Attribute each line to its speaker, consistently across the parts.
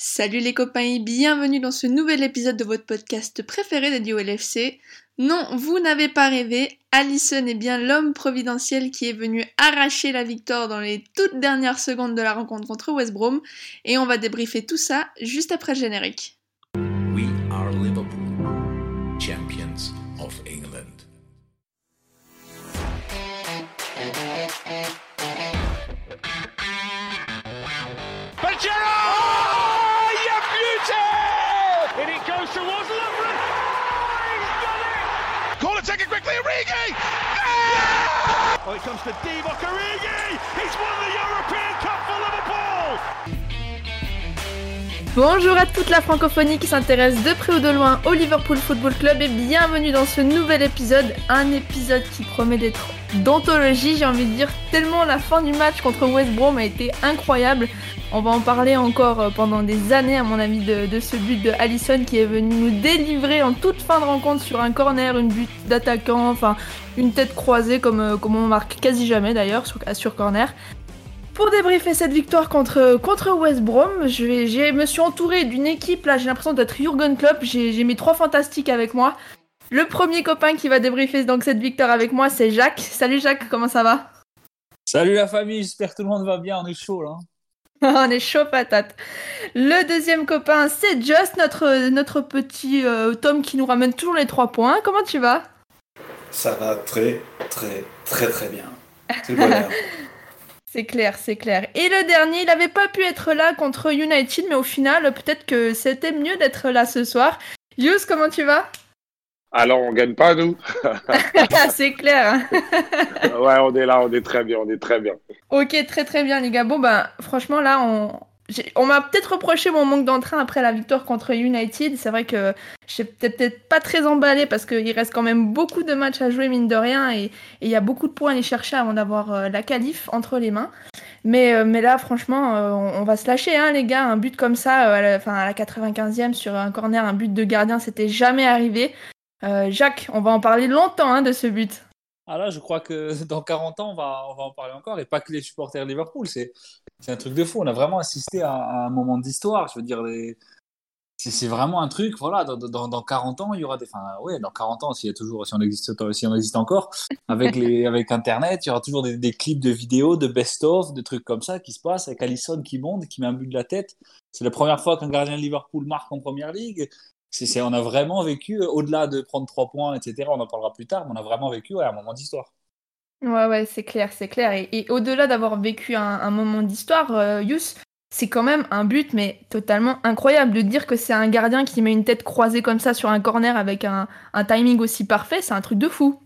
Speaker 1: Salut les copains et bienvenue dans ce nouvel épisode de votre podcast préféré dédié au LFC. Non, vous n'avez pas rêvé, Allison est bien l'homme providentiel qui est venu arracher la victoire dans les toutes dernières secondes de la rencontre contre West Brom et on va débriefer tout ça juste après le générique.
Speaker 2: Origi!
Speaker 3: Oh, it comes to Divock Origi! He's won the European Cup for Liverpool!
Speaker 1: Bonjour à toute la francophonie qui s'intéresse de près ou de loin au Liverpool Football Club et bienvenue dans ce nouvel épisode, un épisode qui promet d'être d'anthologie, j'ai envie de dire, tellement la fin du match contre West Brom a été incroyable. On va en parler encore euh, pendant des années à mon avis de, ce but de Allison qui est venu nous délivrer en toute fin de rencontre sur un corner, une but d'attaquant, enfin une tête croisée comme, euh, comme on marque quasi jamais d'ailleurs sur corner. Pour débriefer cette victoire contre, contre West Brom, je, vais, me suis entouré d'une équipe, là j'ai l'impression d'être Jurgen Klopp, j'ai, j'ai mis trois fantastiques avec moi. Le premier copain qui va débriefer donc cette victoire avec moi, c'est Jacques. Salut Jacques, comment ça va?
Speaker 4: Salut la famille, j'espère que tout le monde va bien, on est chaud là.
Speaker 1: On est chaud patate. Le deuxième copain, c'est Just, notre, notre petit euh, Tom qui nous ramène toujours les trois points. Comment tu vas?
Speaker 5: Ça va très, très, très, très bien. C'est le bonheur.
Speaker 1: C'est clair, c'est clair. Et le dernier, il n'avait pas pu être là contre United, mais au final, peut-être que c'était mieux d'être là ce soir. Yus, comment tu vas?
Speaker 6: Alors, on gagne pas, nous
Speaker 1: C'est clair. hein.
Speaker 6: Ouais, on est là, on est très bien, on est très bien.
Speaker 1: Ok, très très bien les gars. Bon ben, franchement là, on, on m'a peut-être reproché mon manque d'entrain après la victoire contre United. C'est vrai que j'étais peut-être pas très emballé parce qu'il reste quand même beaucoup de matchs à jouer mine de rien et il y a beaucoup de points à aller chercher avant d'avoir euh, la qualif entre les mains. Mais, euh, mais là, franchement, euh, on, va se lâcher, hein, les gars. Un but comme ça, à la, enfin, à la 95e sur un corner, un but de gardien, c'était jamais arrivé. Jacques, on va en parler longtemps hein, de ce but.
Speaker 4: Ah là, je crois que dans 40 ans, on va, on va en parler encore, et pas que les supporters Liverpool, c'est c'est un truc de fou. On a vraiment assisté à, à un moment d'histoire, je veux dire, les- c'est c'est vraiment un truc, voilà, dans, dans, dans 40 ans, il y aura des... Enfin, ouais, dans 40 ans, s'il y a toujours, si on existe, si on existe encore, avec, les, avec Internet, il y aura toujours des, des clips de vidéos, de best-of, de trucs comme ça qui se passent, avec Allison qui monte, qui met un but de la tête. C'est la première fois qu'un gardien de Liverpool marque en Première Ligue. On a vraiment vécu, euh, au-delà de prendre trois points, etc., on en parlera plus tard, mais on a vraiment vécu ouais, un moment d'histoire.
Speaker 1: Ouais, ouais, c'est clair, c'est clair. Et, au-delà d'avoir vécu un, moment d'histoire, euh, Yus, c'est quand même un but, mais totalement incroyable. De dire que c'est un gardien qui met une tête croisée comme ça sur un corner avec un, un timing aussi parfait, c'est un truc de fou.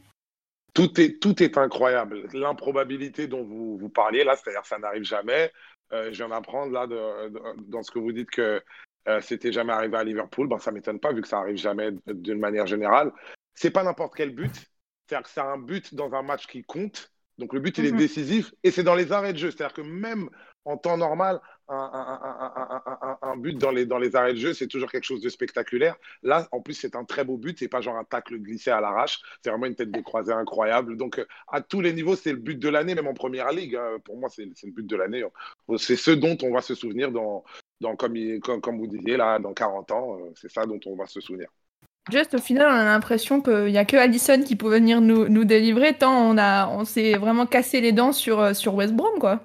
Speaker 6: Tout est, tout est incroyable. L'improbabilité dont vous, vous parliez, là, c'est-à-dire ça n'arrive jamais. Euh, je viens d'apprendre, là, dans ce que vous dites que euh, c'était jamais arrivé à Liverpool. Ben, ça m'étonne pas, vu que ça arrive jamais d'une manière générale. C'est pas n'importe quel but. C'est-à-dire que c'est un but dans un match qui compte. Donc, le but, il est
Speaker 1: Mhm.
Speaker 6: décisif. Et c'est dans les arrêts de jeu. C'est-à-dire que même en temps normal, un, but dans les, dans les arrêts de jeu, c'est toujours quelque chose de spectaculaire. Là, en plus, c'est un très beau but. C'est pas genre un tacle glissé à l'arrache. C'est vraiment une tête de croisée incroyable. Donc, euh, à tous les niveaux, c'est le but de l'année, même en première ligue. hein. Pour moi, c'est le but de l'année. C'est ce dont on va se souvenir dans, dans comme, il- comme, comme vous disiez, là, dans 40 ans. euh, C'est ça dont on va se souvenir.
Speaker 1: Juste au final, on a l'impression qu'il n'y a que Allison qui peut venir nous, nous délivrer, tant on, a, on s'est vraiment cassé les dents sur, euh, sur West Brom, quoi.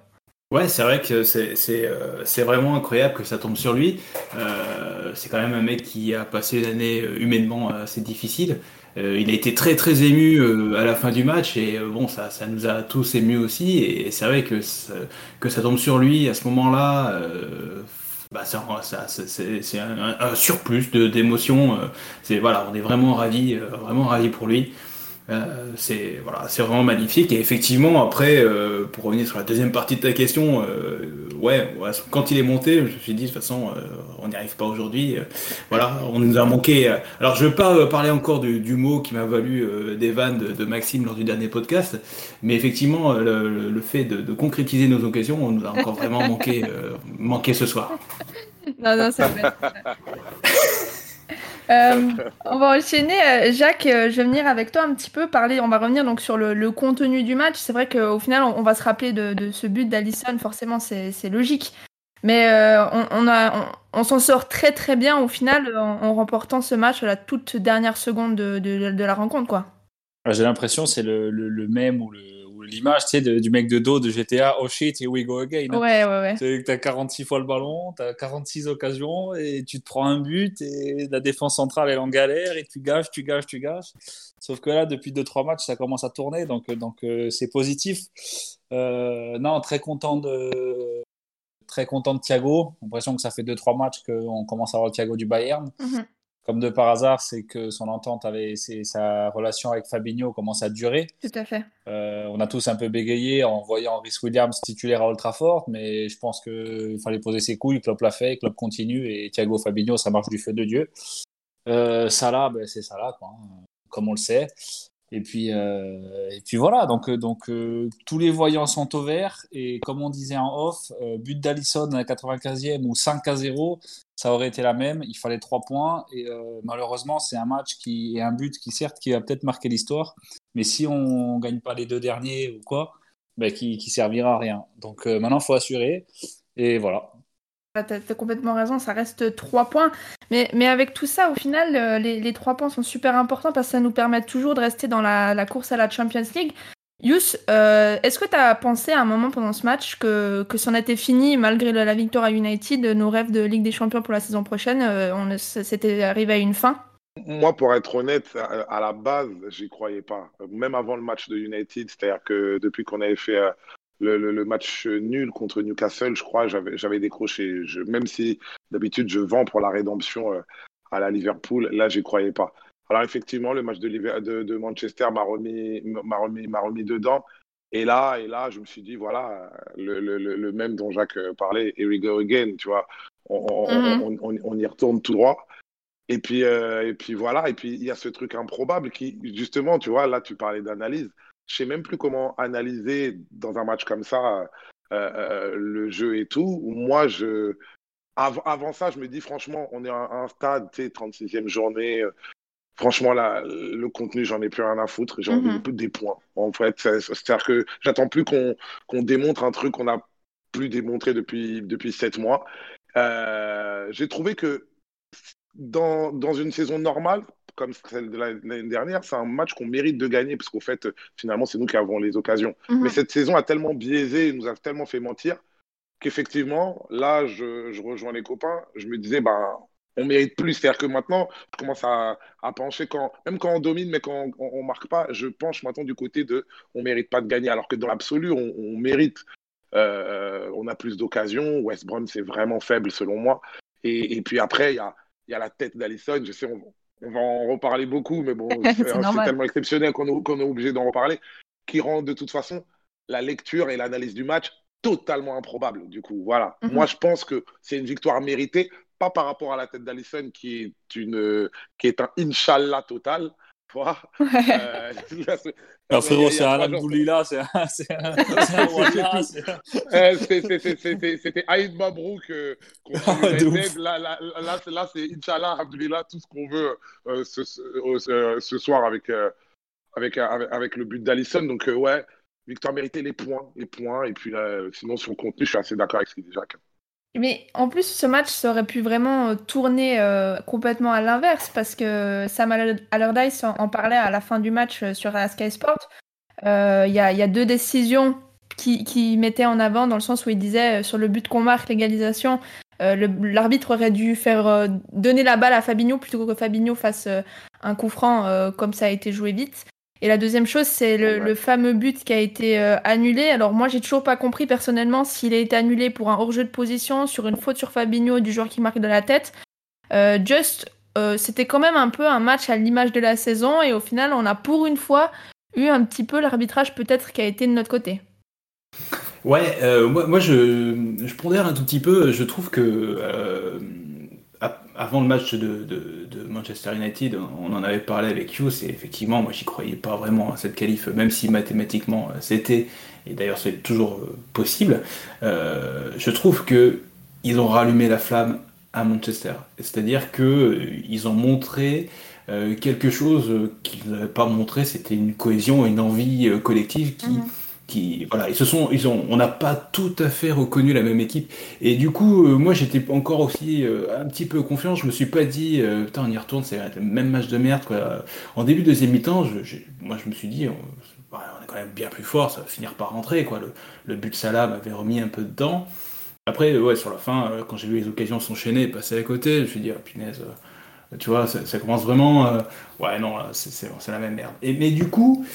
Speaker 5: Ouais, c'est vrai que c'est euh, vraiment incroyable que ça tombe sur lui. Euh, c'est quand même un mec qui a passé une année humainement assez difficile. Il a été très très ému à la fin du match et bon, ça, ça nous a tous émus aussi. Et c'est vrai que que ça tombe sur lui à ce moment-là, bah, ça, ça- c'est- un, un- surplus d'émotions. euh, c'est voilà, on est vraiment ravis, euh, vraiment ravis pour lui. Euh, c'est voilà, c'est vraiment magnifique. Et effectivement, après, euh, pour revenir sur la deuxième partie de ta question, euh, ouais, ouais, quand il est monté, je me suis dit de toute façon, euh, on n'y arrive pas aujourd'hui. Euh, voilà, on nous a manqué. Alors, je veux pas parler encore du, du mot qui m'a valu euh, des vannes de, de Maxime lors du dernier podcast, mais effectivement, le, le- le fait de, de concrétiser nos occasions, on nous a encore vraiment manqué, euh, manqué ce soir.
Speaker 1: Non, non, c'est vrai. Euh, on va enchaîner. Euh, Jacques, euh, je vais venir avec toi un petit peu parler. On va revenir donc sur le, le contenu du match. C'est vrai qu'au final, on, va se rappeler de, ce but d'Allison. Forcément, c'est logique. Mais on, s'en sort très très bien au final en, remportant ce match à la toute dernière seconde de, la rencontre. quoi.
Speaker 4: J'ai l'impression c'est le, le, le, même ou l'image tu sais, du mec de dos de GTA, oh shit, here we go again.
Speaker 1: Ouais, ouais,
Speaker 4: ouais. Tu as 46 fois le ballon, tu as 46 occasions et tu te prends un but et la défense centrale elle est en galère et tu gages, tu gages, tu gages. Sauf que là, depuis 2-3 matchs, ça commence à tourner donc donc euh, c'est positif. Euh, non, très content de, très content de Thiago. l'impression que ça fait 2-3 matchs qu'on commence à voir le Thiago du Bayern. Mm -hmm. Comme de par hasard, c'est que son entente avec sa relation avec Fabinho commence à durer.
Speaker 1: Tout à fait.
Speaker 4: Euh, on a tous un peu bégayé en voyant Rhys Williams titulaire à Old Trafford, mais je pense qu'il fallait poser ses couilles. Klopp l'a fait, Klopp continue et Thiago Fabinho, ça marche du feu de Dieu. Euh, Salah, ben, c'est Salah, quoi, hein, comme on le sait. Et puis, euh, et puis voilà, donc, euh, donc tous les voyants sont au vert. Et comme on disait en off, but d'Alisson à la 95e ou 5 à 0, ça aurait été la même. Il fallait 3 points. Et euh, malheureusement, c'est un match qui est un but qui, certes, qui va peut-être marquer l'histoire. Mais si on ne gagne pas les deux derniers ou quoi, ben, qui, qui servira à rien. Donc maintenant, il faut assurer. Et voilà,
Speaker 1: tu as, complètement raison, ça reste 3 points. Mais, mais avec tout ça, au final, euh, les, 3 points sont super importants parce que ça nous permet toujours de rester dans la course à la Champions League. Yus, euh, est-ce que tu as pensé à un moment pendant ce match que, que c'en était fini, malgré la, victoire à United, nos rêves de Ligue des Champions pour la saison prochaine, euh, on, c'était arrivé à une fin?
Speaker 6: Moi, pour être honnête, à, la base, j'y croyais pas. Même avant le match de United, c'est-à-dire que depuis qu'on avait fait euh, le, match nul contre Newcastle, je crois, j'avais décroché. Je, même si d'habitude je vends pour la rédemption à la Liverpool, là, j'y croyais pas. Alors effectivement, le match de, de, de Manchester m'a remis, remis, remis dedans. Et là, et là, je me suis dit, voilà, le, le, le même dont Jacques parlait, here we go again, tu vois, on, on, mm -hmm. on, on y retourne tout droit. Et puis, euh, et puis voilà, et puis il y a ce truc improbable qui, justement, tu vois, là, tu parlais d'analyse je sais même plus comment analyser dans un match comme ça euh, euh, le jeu et tout. Moi, je Av avant ça, je me dis franchement, on est à un stade, tu sais, 36e journée. Franchement, là, le contenu, j'en ai plus rien à foutre. J'ai envie mm -hmm. des points. En fait, c'est-à-dire que j'attends plus qu'on qu démontre un truc qu'on n'a plus démontré depuis depuis sept mois. Euh, J'ai trouvé que dans, dans une saison normale, comme celle de l'année dernière, c'est un match qu'on mérite de gagner, parce qu'au fait, finalement, c'est nous qui avons les occasions. Mm -hmm. Mais cette saison a tellement biaisé, nous a tellement fait mentir, qu'effectivement, là, je, je, rejoins les copains, je me disais, ben, on mérite plus. C'est-à-dire que maintenant, je commence à, à, pencher, quand, même quand on domine, mais quand on ne marque pas, je penche maintenant du côté de on ne mérite pas de gagner, alors que dans l'absolu, on, on, mérite. Euh, on a plus d'occasions. West Brom, c'est vraiment faible selon moi. Et, et puis après, il y a, y a la tête d'Alisson. Je sais, on, on va en reparler beaucoup, mais bon, c'est tellement exceptionnel qu'on est, qu est, obligé d'en reparler, qui rend de toute façon la lecture et l'analyse du match totalement improbable. Du coup, voilà. Mm -hmm. Moi, je pense que c'est une victoire méritée, pas par rapport à la tête d'Allison, qui est une, qui est un Inch'Allah total. Voilà.
Speaker 4: Euh, frérot, c'est un Abdoulila, c'est un.
Speaker 6: C'était Aïd Mabrouk euh, contre Là, là, là, là c'est Inch'Allah, Abdoulila, tout ce qu'on veut euh, ce, ce, ce, soir avec, euh, avec, avec, avec, le but d'Alisson. Donc, euh, ouais, victoire méritée, les points. Les points. Et puis, là, sinon, sur le contenu, je suis assez d'accord avec ce qu'il dit Jacques.
Speaker 1: Mais en plus, ce match ça aurait pu vraiment tourner euh, complètement à l'inverse parce que Sam Allardyce en, parlait à la fin du match sur la Sky Sport. Il euh, y, a, y, a, deux décisions qui, qui, mettaient en avant dans le sens où il disait sur le but qu'on marque, l'égalisation, euh, l'arbitre aurait dû faire donner la balle à Fabinho plutôt que Fabinho fasse un coup franc comme ça a été joué vite. Et la deuxième chose, c'est le, ouais. le, fameux but qui a été euh, annulé. Alors moi, j'ai toujours pas compris personnellement s'il a été annulé pour un hors-jeu de position, sur une faute sur Fabinho du joueur qui marque de la tête. Euh, Just, euh, c'était quand même un peu un match à l'image de la saison et au final, on a pour une fois eu un petit peu l'arbitrage peut-être qui a été de notre côté.
Speaker 5: Ouais, euh, moi, moi je, je pondère un tout petit peu. Je trouve que euh, avant le match de, Manchester United, on en avait parlé avec You, c'est effectivement, moi j'y croyais pas vraiment à cette qualif, même si mathématiquement euh, c'était, et d'ailleurs c'est toujours euh, possible, euh, je trouve que ils ont rallumé la flamme à Manchester. C'est-à-dire que euh, ils ont montré quelque chose qu'ils n'avaient pas montré, c'était une cohésion, une envie collective qui, -hmm. Voilà, ils se sont, ils ont, on n'a pas tout à fait reconnu la même équipe. Et du coup, euh, moi, j'étais encore aussi euh, un petit peu confiant. Je me suis pas dit, euh, putain, on y retourne, c'est le même match de merde. Quoi. En début de deuxième mi-temps, moi, je me suis dit, on, est quand même bien plus fort, ça va finir par rentrer. Quoi. Le, le but de Salah m'avait remis un peu dedans. Après, ouais, sur la fin, quand j'ai vu les occasions s'enchaîner et passer à côté, je me suis dit, ah, punaise. tu vois, ça, commence vraiment. ouais, non, c'est, la même merde. Et, mais du coup,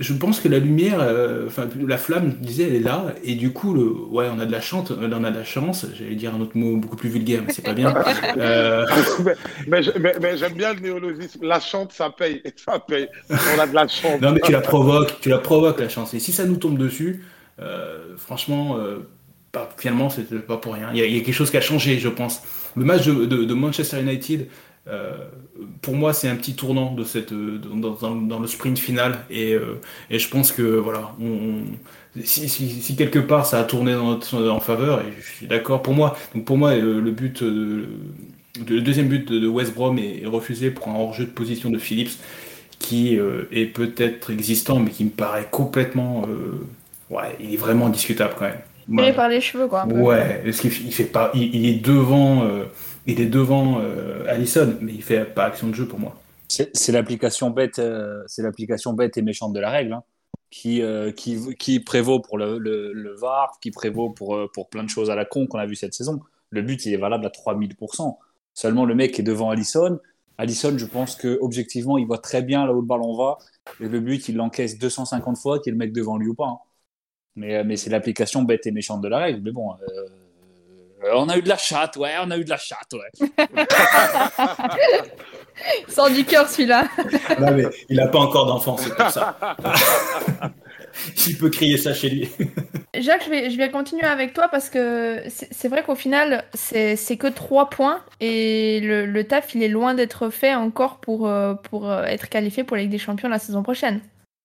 Speaker 5: je pense que la lumière, euh, enfin la flamme, je disais, elle est là, et du coup, le, ouais, on a de la chance, on a de la chance. J'allais dire un autre mot beaucoup plus vulgaire, mais c'est pas bien. Euh,
Speaker 6: mais, mais je- mais- mais j'aime bien le néologisme. La chante, ça paye. Ça paye. On a de la chance.
Speaker 5: non, mais tu la provoques, tu la provoques la chance. Et si ça nous tombe dessus, euh, franchement, euh, pas- finalement, c'est pas pour rien. Il y, a, il y a quelque chose qui a changé, je pense. Le match de, de- de Manchester United, euh, pour moi, c'est un petit tournant de cette, euh, dans, dans- dans le sprint final. Et, euh, et je pense que voilà, on, on- si, si- si quelque part ça a tourné dans notre, en faveur, et je suis d'accord. Pour moi, donc pour moi, le but, le deuxième but de, West Brom est, est refusé pour un hors-jeu de position de Phillips qui euh, est peut-être existant, mais qui me paraît complètement. ouais, il est vraiment discutable quand même.
Speaker 1: Tiré
Speaker 5: Ouais,
Speaker 1: par les cheveux, quoi. un peu.
Speaker 5: ouais parce qu'il il fait pas, il, il est devant, il est devant euh, Allison, mais il fait pas action de jeu pour moi.
Speaker 4: C'est l'application bête, euh, c'est l'application bête et méchante de la règle, hein, qui, euh, qui, prévaut pour le, le, VAR, qui prévaut pour, plein de choses à la con qu'on a vu cette saison. Le but, il est valable à 3000%. Seulement, le mec est devant Allison. Allison, je pense que objectivement, il voit très bien là où le ballon va. Et le but, il l'encaisse 250 fois, qu'il y le mec devant lui ou pas. hein. Mais, c'est l'application bête et méchante de la règle. Mais bon, on a eu de la chatte, ouais, on a eu de la chatte, ouais.
Speaker 1: Il sort du cœur, celui-là.
Speaker 5: Non, mais il a pas encore d'enfant, c'est pour ça. il peut crier ça chez lui.
Speaker 1: Jacques, je vais, je vais continuer avec toi parce que c'est vrai qu'au final, c'est que 3 points et le, le taf, il est loin d'être fait encore pour, euh, pour euh, être qualifié pour la Ligue des Champions la saison prochaine.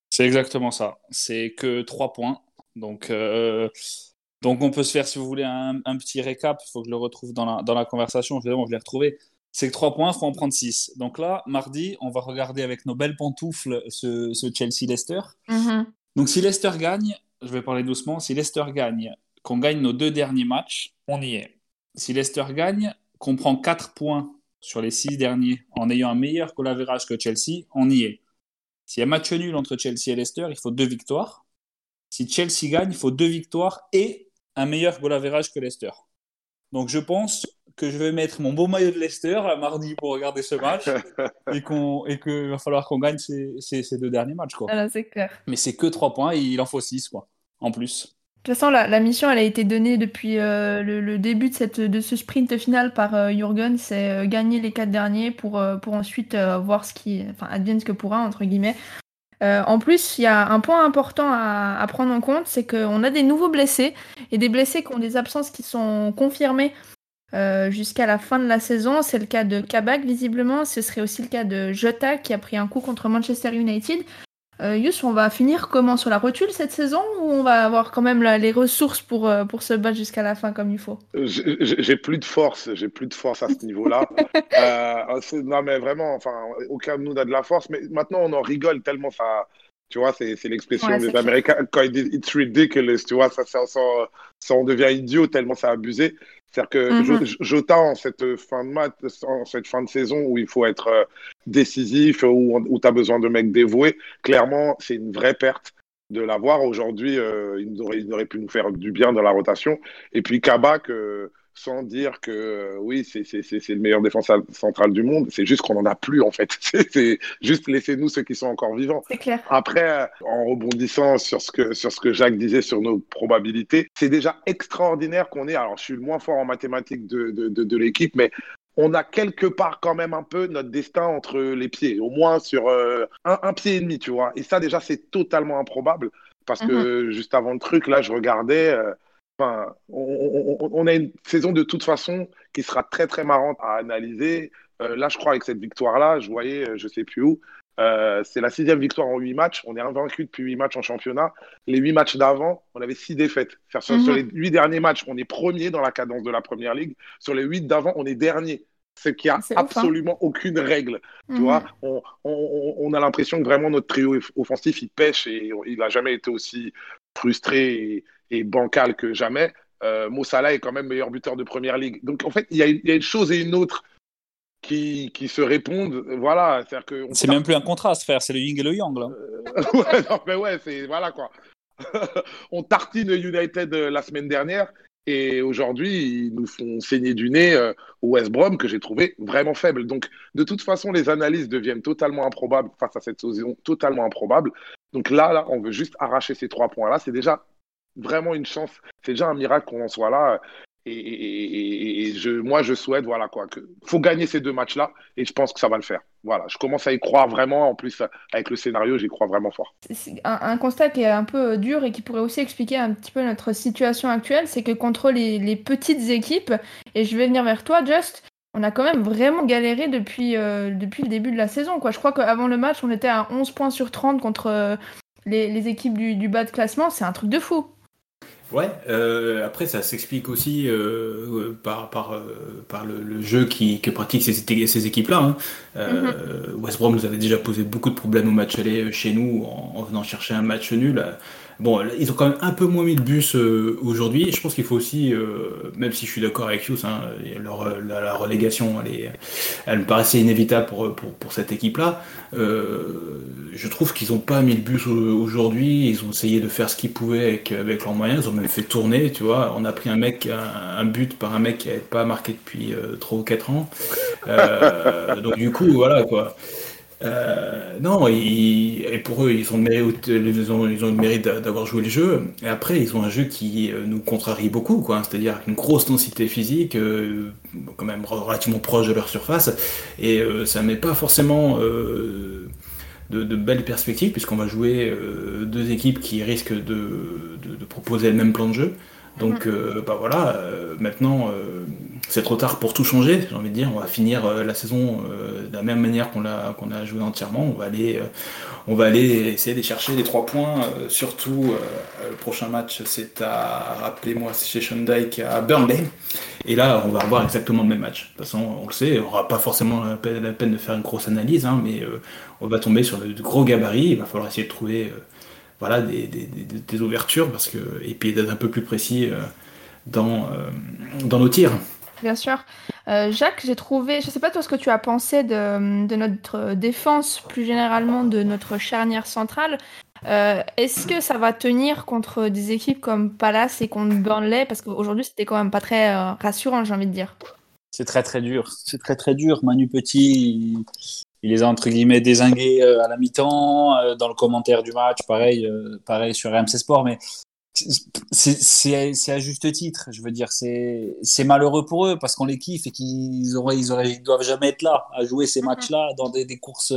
Speaker 4: C'est exactement ça. C'est que trois points. Donc, euh, donc on peut se faire, si vous voulez, un, un petit récap. Il faut que je le retrouve dans la, dans la conversation. Évidemment, je l'ai retrouvé. C'est que trois points, il faut en prendre six. Donc là, mardi, on va regarder avec nos belles pantoufles ce, ce Chelsea-Leicester. Donc si Leicester gagne, je vais parler doucement, si Leicester gagne, qu'on gagne nos deux derniers matchs, on y est. Si Leicester gagne, qu'on prend 4 points sur les 6 derniers en ayant un meilleur goal average que Chelsea, on y est. S'il y a match nul entre Chelsea et Leicester, il faut deux victoires. Si Chelsea gagne, il faut deux victoires et un meilleur goal average que Leicester. Donc je pense que je vais mettre mon beau maillot de Leicester à mardi pour regarder ce match et qu'on et qu'il va falloir qu'on gagne ces, ces- ces deux derniers matchs. Quoi.
Speaker 1: Clair.
Speaker 4: Mais c'est que 3 points et il en faut 6 quoi, en plus.
Speaker 1: De toute façon, la, la mission, elle a été donnée depuis euh, le, le début de, cette, de ce sprint final par euh, Jürgen. C'est euh, gagner les quatre derniers pour, euh, pour ensuite euh, voir ce qui. Enfin, advienne ce que pourra, entre guillemets. Euh, en plus, il y a un point important à, prendre en compte c'est qu'on a des nouveaux blessés et des blessés qui ont des absences qui sont confirmées euh, jusqu'à la fin de la saison. C'est le cas de Kabak, visiblement. Ce serait aussi le cas de Jota qui a pris un coup contre Manchester United. Euh, Yus, on va finir comment Sur la rotule cette saison ou on va avoir quand même la- les ressources pour, euh, pour se battre jusqu'à la fin comme il faut?
Speaker 6: J'ai plus de force, j'ai plus de force à ce niveau-là. Euh, c'est- non, mais vraiment, enfin, aucun de nous n'a de la force. Mais maintenant, on en rigole tellement ça. Tu vois, c'est c'est l'expression
Speaker 1: Ouais,
Speaker 6: des. Américains quand ils disent it's ridiculous. Tu vois, ça, ça, ça, ça en devient idiot tellement ça a abusé. C'est-à-dire que. Jo- Jota, en cette fin de match, en cette fin de saison où il faut être euh, décisif, où, où tu as besoin de mecs dévoués, clairement, c'est une vraie perte de l'avoir. Aujourd'hui, euh, il, aurait, il aurait pu nous faire du bien dans la rotation. Et puis Kabak, euh, sans dire que euh, oui, c'est le meilleur défenseur central du monde, c'est juste qu'on n'en a plus en fait. C'est juste laissez-nous ceux qui sont encore vivants.
Speaker 1: C'est clair.
Speaker 6: Après, euh, en rebondissant sur ce que, sur ce que Jacques disait sur nos probabilités, c'est déjà extraordinaire qu'on ait. Alors, je suis le moins fort en mathématiques de, de, de, de l'équipe, mais on a quelque part quand même un peu notre destin entre les pieds, au moins sur euh, un, un pied et demi, tu vois. Et ça, déjà, c'est totalement improbable parce que juste avant le truc, là, je regardais. euh, Enfin, on, on- on a une saison de toute façon qui sera très très marrante à analyser. Euh, là, je crois avec cette victoire-là, je voyais, euh, je sais plus où, euh, c'est la sixième victoire en huit matchs. On est invaincu depuis huit matchs en championnat. Les huit matchs d'avant, on avait six défaites. Sur,
Speaker 1: Mhm.
Speaker 6: sur les huit derniers matchs, on est premier dans la cadence de la première ligue. Sur les huit d'avant, on est dernier. c'est qu'il n'y a
Speaker 1: ouf, hein.
Speaker 6: absolument aucune règle. Tu
Speaker 1: Mhm.
Speaker 6: vois, on, on- on a l'impression que vraiment notre trio offensif, il pêche et il n'a jamais été aussi frustré et, et bancal que jamais. Euh, Mo Salah est quand même meilleur buteur de première ligue. Donc en fait, il y a, il y a une chose et une autre qui, qui se répondent. Voilà, c'est-à-dire que
Speaker 4: C'est même plus un contraste, frère, c'est le yin et le yang, là.
Speaker 6: ouais, non, mais ouais, c'est voilà quoi. on tartine United euh, la semaine dernière et aujourd'hui ils nous font saigner du nez euh, au West Brom que j'ai trouvé vraiment faible. Donc de toute façon les analyses deviennent totalement improbables face à cette saison totalement improbable. Donc là, là, on veut juste arracher ces trois points là. C'est déjà vraiment une chance. C'est déjà un miracle qu'on en soit là. Et, je, moi, je souhaite, voilà quoi, que faut gagner ces deux matchs-là, et je pense que ça va le faire. Voilà, je commence à y croire vraiment. En plus, avec le scénario, j'y crois vraiment fort.
Speaker 1: Un, constat qui est un peu euh, dur et qui pourrait aussi expliquer un petit peu notre situation actuelle, c'est que contre les, petites équipes, et je vais venir vers toi, Just, on a quand même vraiment galéré depuis, euh, depuis le début de la saison. Quoi. Je crois qu'avant le match, on était à 11 points sur 30 contre euh, les, équipes du bas de classement. C'est un truc de fou.
Speaker 5: Ouais, euh, après ça s'explique aussi euh, euh, par, par, euh, par le, le jeu qui, que pratiquent ces, ces équipes-là. Hein. Euh, West Brom nous avait déjà posé beaucoup de problèmes au match aller chez nous en, en venant chercher un match nul. Bon, ils ont quand même un peu moins mis le bus euh, aujourd'hui. Je pense qu'il faut aussi, euh, même si je suis d'accord avec Hughes, hein, leur, la, relégation, elle, est, elle me paraissait inévitable pour, pour, pour cette équipe-là. Euh, je trouve qu'ils n'ont pas mis le bus aujourd'hui. Ils ont essayé de faire ce qu'ils pouvaient avec, avec leurs moyens. Ils ont même fait tourner, tu vois. On a pris un mec, un, un but par un mec qui n'avait pas marqué depuis euh, 3 ou 4 ans. Euh, donc du coup, voilà quoi. Euh, non, ils, et pour eux, ils ont, le mérite, ils ont, ils ont le mérite d'avoir joué le jeu. Et après, ils ont un jeu qui euh, nous contrarie beaucoup, quoi. C'est-à-dire une grosse densité physique, euh, quand même relativement proche de leur surface. Et euh, ça met pas forcément de, de, belles perspectives, puisqu'on va jouer deux équipes qui risquent de, de, de, proposer le même plan de jeu. Donc, euh, bah voilà, maintenant, c'est trop tard pour tout changer, j'ai envie de dire. On va finir euh, la saison euh, de la même manière qu'on a joué entièrement. On va aller, euh, on va aller essayer de chercher les trois points. surtout, le prochain match, c'est à, rappelez-moi, chez Shondike à Burnley. Et là, on va avoir exactement le même match. De toute façon, on le sait, on n'aura pas forcément la peine, de faire une grosse analyse, hein, mais on va tomber sur de gros gabarits. Il va falloir essayer de trouver voilà, des, ouvertures parce que, et puis d'être un peu plus précis dans nos tirs.
Speaker 1: Bien sûr. Euh, Jacques, j'ai trouvé, je ne sais pas toi ce que tu as pensé de, notre défense, plus généralement de notre charnière centrale. Euh, Est-ce que ça va tenir contre des équipes comme Palace et contre Burnley? Parce qu'aujourd'hui, c'était quand même pas très euh, rassurant, j'ai envie de dire.
Speaker 4: C'est très très dur. C'est très très dur. Manu Petit, il, les a entre guillemets désingués à la mi-temps. Dans le commentaire du match, pareil, pareil sur RMC Sport, mais c'est à juste titre. Je veux dire, c'est malheureux pour eux parce qu'on les kiffe et qu'ils auraient, ils auraient, ils doivent jamais être là à jouer ces matchs-là dans des, des, courses,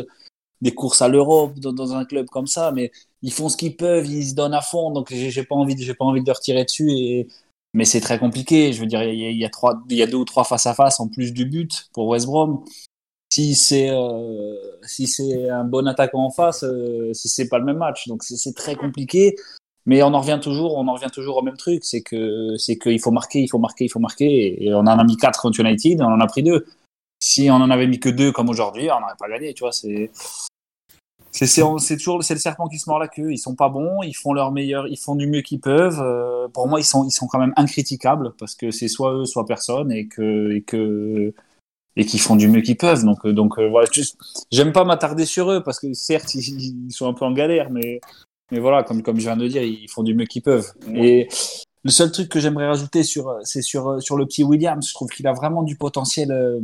Speaker 4: des courses à l'Europe, dans, dans, un club comme ça. Mais ils font ce qu'ils peuvent, ils se donnent à fond. Donc j'ai pas envie, j'ai pas envie de leur tirer dessus. Et, mais c'est très compliqué. Je veux dire, il y, a, il y a trois, il y a deux ou trois face à face en plus du but pour West Brom. Si c'est euh, si c'est un bon attaquant en face, euh, c'est pas le même match. Donc c'est très compliqué. Mais on en revient toujours, on en revient toujours au même truc, c'est que c'est qu'il faut marquer, il faut marquer, il faut marquer. Et on en a mis quatre contre United, on en a pris deux. Si on en avait mis que deux comme aujourd'hui, on n'aurait pas gagné, tu vois. C'est c'est toujours c'est le serpent qui se mord la queue. Ils sont pas bons, ils font leur meilleur, ils font du mieux qu'ils peuvent. Euh, pour moi, ils sont ils sont quand même incriticables parce que c'est soit eux, soit personne, et que et que et qui font du mieux qu'ils peuvent. Donc donc euh, voilà, j'aime pas m'attarder sur eux parce que certes ils, ils sont un peu en galère, mais mais voilà, comme, comme je viens de dire, ils font du mieux qu'ils peuvent. Et le seul truc que j'aimerais rajouter sur, c'est sur, sur le petit Williams. Je trouve qu'il a vraiment du potentiel euh,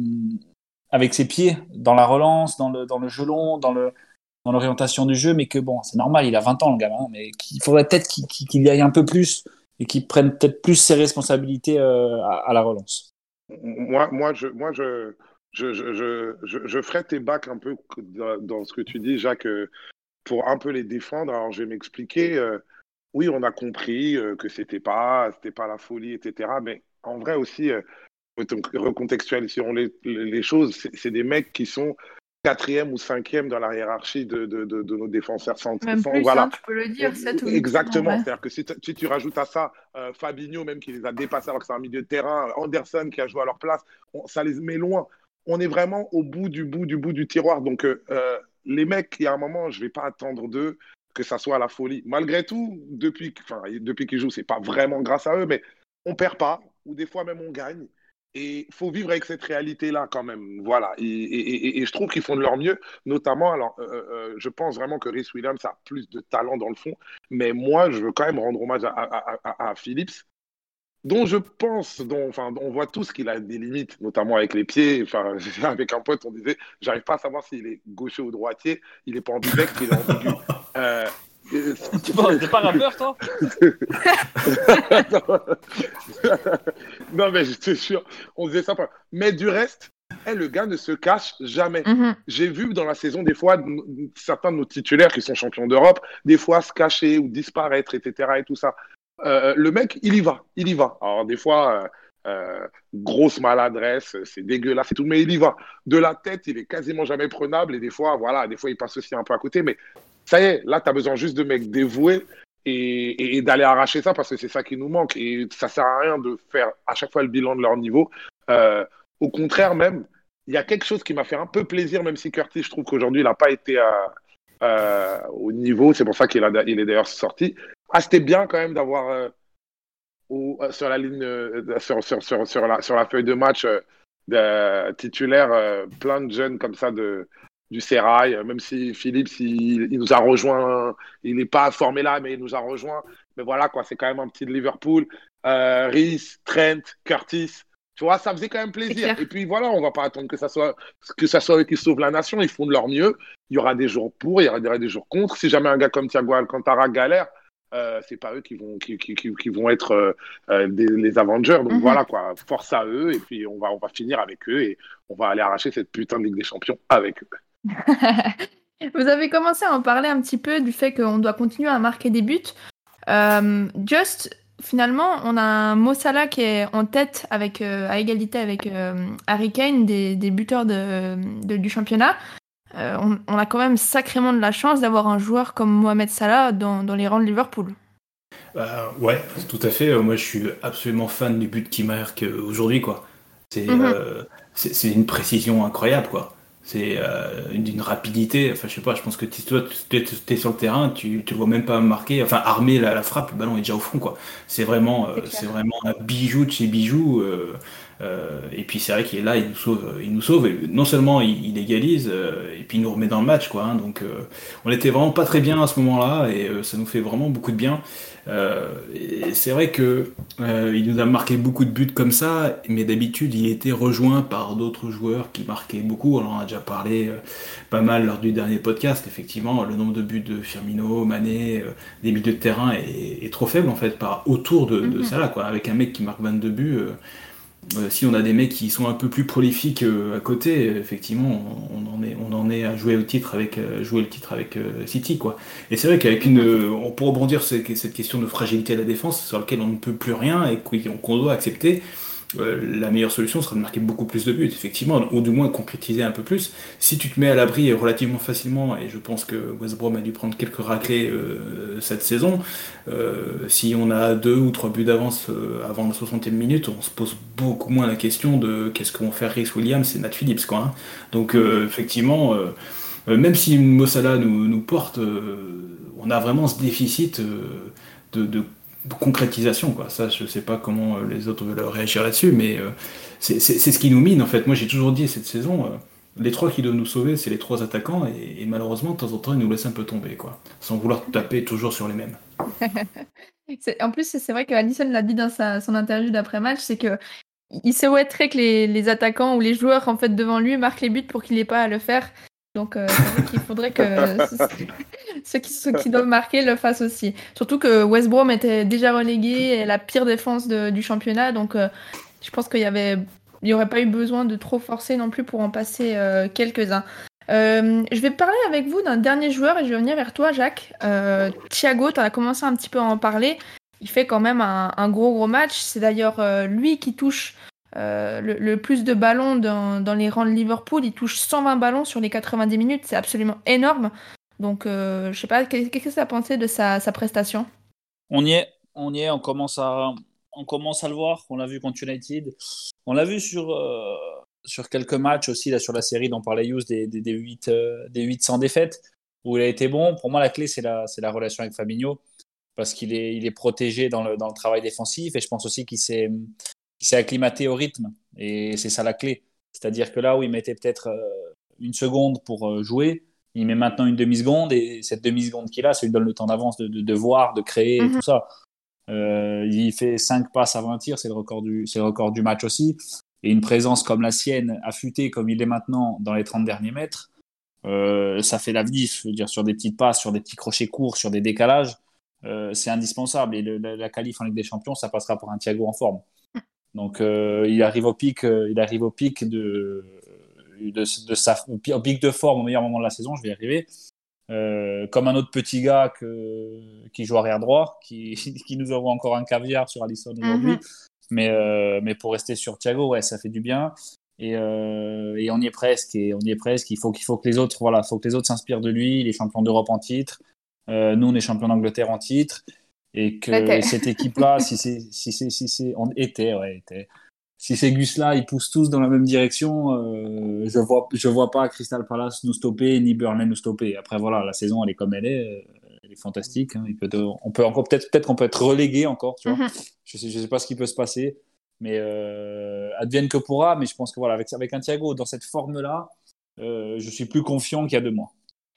Speaker 4: avec ses pieds, dans la relance, dans le, dans le jeu long, dans le, dans l'orientation du jeu, mais que bon, c'est normal, il a 20 ans le gamin, mais qu'il faudrait peut-être qu'il qu qu y aille un peu plus et qu'il prenne peut-être plus ses responsabilités euh, à, à, la relance.
Speaker 6: Moi, moi, je, moi, je, je, je, je, je ferai tes bacs un peu dans, dans ce que tu dis, Jacques pour un peu les défendre. Alors, je vais m'expliquer. Euh, oui, on a compris euh, que c'était pas, c'était pas la folie, etc. Mais en vrai aussi, euh, recontextualisons les, les choses. C'est des mecs qui sont quatrième ou cinquième dans la hiérarchie de, de, de, de nos défenseurs centraux.
Speaker 1: Même plus, voilà. Hein, tu peux le dire, 7 ou
Speaker 6: Exactement. Ouais. C'est-à-dire que si, si, tu rajoutes à ça euh, Fabinho, même qui les a dépassés alors que c'est un milieu de terrain, Anderson qui a joué à leur place, on, ça les met loin. on est vraiment au bout du bout du bout du tiroir. Donc, euh, euh, les mecs, il y a un moment, je ne vais pas attendre d'eux que ça soit la folie. Malgré tout, depuis, qu'ils jouent, c'est pas vraiment grâce à eux, mais on perd pas, ou des fois même on gagne. Et il faut vivre avec cette réalité-là quand même. Voilà. Et, je trouve qu'ils font de leur mieux, notamment. Alors, euh, euh, je pense vraiment que Rhys Williams a plus de talent dans le fond, mais moi, je veux quand même rendre hommage à, à, à, à Phillips, dont je pense, dont, enfin, on voit tous qu'il a des limites, notamment avec les pieds. Enfin, avec un pote, on disait, j'arrive pas à savoir s'il est gaucher ou droitier. Il est pas ambidextre, il est ambigu. Euh,
Speaker 4: T'es pas rappeur, toi?
Speaker 6: Non, mais je te jure, on disait ça. Mais du reste, eh, le gars ne se cache jamais.
Speaker 1: Mhm.
Speaker 6: J'ai vu dans la saison, des fois, certains de nos titulaires qui sont champions d'Europe, des fois se cacher ou disparaître, etc. et tout ça. Euh, le mec, il y va, il y va. Alors, des fois, euh, euh, grosse maladresse, c'est dégueulasse et tout, mais il y va. De la tête, il est quasiment jamais prenable et des fois, voilà, des fois, il passe aussi un peu à côté, mais ça y est, là, tu as besoin juste de mecs dévoués et, d'aller arracher ça parce que c'est ça qui nous manque. Et ça sert à rien de faire à chaque fois le bilan de leur niveau. Au contraire, même, il y a quelque chose qui m'a fait un peu plaisir, même si Curtis, je trouve qu'aujourd'hui, il n'a pas été au niveau. C'est pour ça qu'il il est d'ailleurs sorti. Ah, c'était bien quand même d'avoir euh, euh sur la ligne, euh, sur, sur, sur, sur, la, sur la feuille de match de, titulaire, plein de jeunes comme ça de, du Serail, même si Philippe, il, il, nous a rejoint, il n'est pas formé là, mais il nous a rejoint. Mais voilà, quoi, c'est quand même un petit de Liverpool. Rhys, Trent, Curtis, tu vois, ça faisait quand même plaisir. Et puis voilà, on va pas attendre que ça soit que ça soit eux qui sauvent la nation. Ils font de leur mieux. Il y aura des jours pour, il y aura des jours contre. Si jamais un gars comme Thiago Alcantara galère, euh, c'est pas eux qui vont qui, qui, qui, qui vont être euh, euh des, les Avengers. Donc mm -hmm. voilà quoi, force à eux et puis on va on va finir avec eux et on va aller arracher cette putain de Ligue des Champions avec eux.
Speaker 1: Vous avez commencé à en parler un petit peu du fait qu'on doit continuer à marquer des buts. Euh, Just, finalement, on a un Mossala qui est en tête avec, à égalité avec Harry Kane, des, des buteurs de, de, du championnat. Euh, on, on, a quand même sacrément de la chance d'avoir un joueur comme Mohamed Salah dans, dans les rangs de Liverpool.
Speaker 5: Bah, ouais, tout à fait. Moi, je suis absolument fan du but qui marque aujourd'hui. C'est
Speaker 1: Mhm.
Speaker 5: mm -hmm. une précision incroyable. quoi c'est euh, d'une rapidité. Enfin, je sais pas, je pense que toi, tu es, sur le terrain, tu ne vois même pas marquer, enfin, armer la, la, frappe, le ballon est déjà au fond, quoi. C'est vraiment, euh, c'est vraiment un bijou de chez bijoux. Euh, et puis, c'est vrai qu'il est là, il nous sauve. Il nous sauve et non seulement il, il égalise, et puis il nous remet dans le match, quoi. Hein, donc, on était vraiment pas très bien à ce moment-là, et ça nous fait vraiment beaucoup de bien. c'est vrai que il nous a marqué beaucoup de buts comme ça, mais d'habitude, il était rejoint par d'autres joueurs qui marquaient beaucoup. On en a déjà parlé euh, pas mal lors du dernier podcast. Effectivement, le nombre de buts de Firmino, Mané, euh, des milieux de terrain est, est, trop faible en fait par autour de, de mm -hmm. ça là quoi. Avec un mec qui marque 22 buts. Euh, si on a des mecs qui sont un peu plus prolifiques à côté, effectivement, on, en est, on en est à jouer jouer le titre avec City quoi. Et c'est vrai qu'avec une, on peut rebondir cette question de fragilité à la défense sur laquelle on ne peut plus rien et qu'on doit accepter. Euh, la meilleure solution sera de marquer beaucoup plus de buts, effectivement, ou du moins concrétiser un peu plus. Si tu te mets à l'abri relativement facilement, et je pense que West Brom a dû prendre quelques raclés euh, cette saison, euh, si on a deux ou trois buts d'avance avant la 60e minute, on se pose beaucoup moins la question de qu'est-ce que vont faire Rhys Williams et Nat Phillips. Quoi, hein. Donc, effectivement, même si Mossala nous, nous porte, on a vraiment ce déficit de, de concrétisation quoi. Ça je sais pas comment les autres veulent réagir là-dessus mais euh, c'est ce qui nous mine en fait. Moi j'ai toujours dit cette saison euh, les trois qui doivent nous sauver c'est les trois attaquants et, et, malheureusement de temps en temps ils nous laissent un peu tomber quoi. Sans vouloir taper toujours sur les mêmes.
Speaker 1: En plus c'est vrai que Allison l'a dit dans sa, son interview d'après match c'est que il souhaiterait que les, les, attaquants ou les joueurs en fait devant lui marquent les buts pour qu'il n'ait pas à le faire. Donc, euh, il faudrait que ceux qui, ceux qui doivent marquer le fassent aussi. Surtout que West Brom était déjà relégué la pire défense du championnat. Donc, euh, je pense qu'il y avait, aurait pas eu besoin de trop forcer non plus pour en passer euh, quelques-uns. je vais parler avec vous d'un dernier joueur et je vais venir vers toi, Jacques. Thiago, tu as commencé un petit peu à en parler. Il fait quand même un, gros, gros match. C'est d'ailleurs lui qui touche euh, le, plus de ballons dans, les rangs de Liverpool. Il touche 120 ballons sur les 90 minutes. C'est absolument énorme. Donc, euh, je sais pas, qu'est-ce que tu as pensé de sa, prestation?
Speaker 4: On y est, on y est, on commence à, on commence à le voir. On l'a vu contre United. On l'a vu sur, euh, sur quelques matchs aussi là, sur la série dont parlait Hughes des, des, des, 8, euh, des 800 défaites où il a été bon. Pour moi, la clé, c'est la, la relation avec Fabinho parce qu'il est, il est protégé dans le, dans le travail défensif et je pense aussi qu'il s'est, s'est acclimaté au rythme et c'est ça la clé. C'est-à-dire que là où il mettait peut-être une seconde pour jouer, il met maintenant une demi-seconde et cette demi-seconde qu'il a, ça lui donne le temps d'avance de, de, de, voir, de créer et
Speaker 1: Mhm.
Speaker 4: tout ça. Euh, il fait 5 passes à 20 tirs, c'est le, record du, le record du match aussi. Et une présence comme la sienne, affûtée comme il est maintenant dans les 30 derniers mètres, euh, ça fait la vif. Je veux dire, sur des petites passes, sur des petits crochets courts, sur des décalages, euh, c'est indispensable. Et le, la, la qualif en Ligue des Champions, ça passera pour un Thiago en forme. Donc, euh, il arrive au pic, euh, il arrive au pic de, de, de sa, au pic de forme au meilleur moment de la saison. Je vais y arriver. Euh, comme un autre petit gars que, qui joue arrière droit, qui, qui nous envoie encore un caviar sur Alisson aujourd'hui.
Speaker 1: Mhm.
Speaker 4: Mais, euh, mais pour rester sur Thiago, ouais, ça fait du bien. Et, euh, et on y est presque. Et on y est presque. Il faut qu'il faut que les autres, voilà, faut que les autres s'inspirent de lui. Il est champion d'Europe en titre. Nous, on est champion d'Angleterre en titre. Et que
Speaker 1: Était.
Speaker 4: cette équipe-là, si c'est, si c'est, si c'est, on était, ouais, était. Si ces gus-là, ils poussent tous dans la même direction, euh, je vois, je vois pas Crystal Palace nous stopper ni Burnley nous stopper. Après, voilà, la saison, elle est comme elle est. euh, Elle est fantastique. hein. Il peut, on peut encore peut-être, peut-être qu'on peut être relégué encore, tu vois.
Speaker 1: Mhm.
Speaker 4: Je sais, je sais pas ce qui peut se passer, mais euh, advienne que pourra. Mais je pense que voilà, avec, avec un Thiago dans cette forme-là, euh, je suis plus confiant qu'il y a deux mois.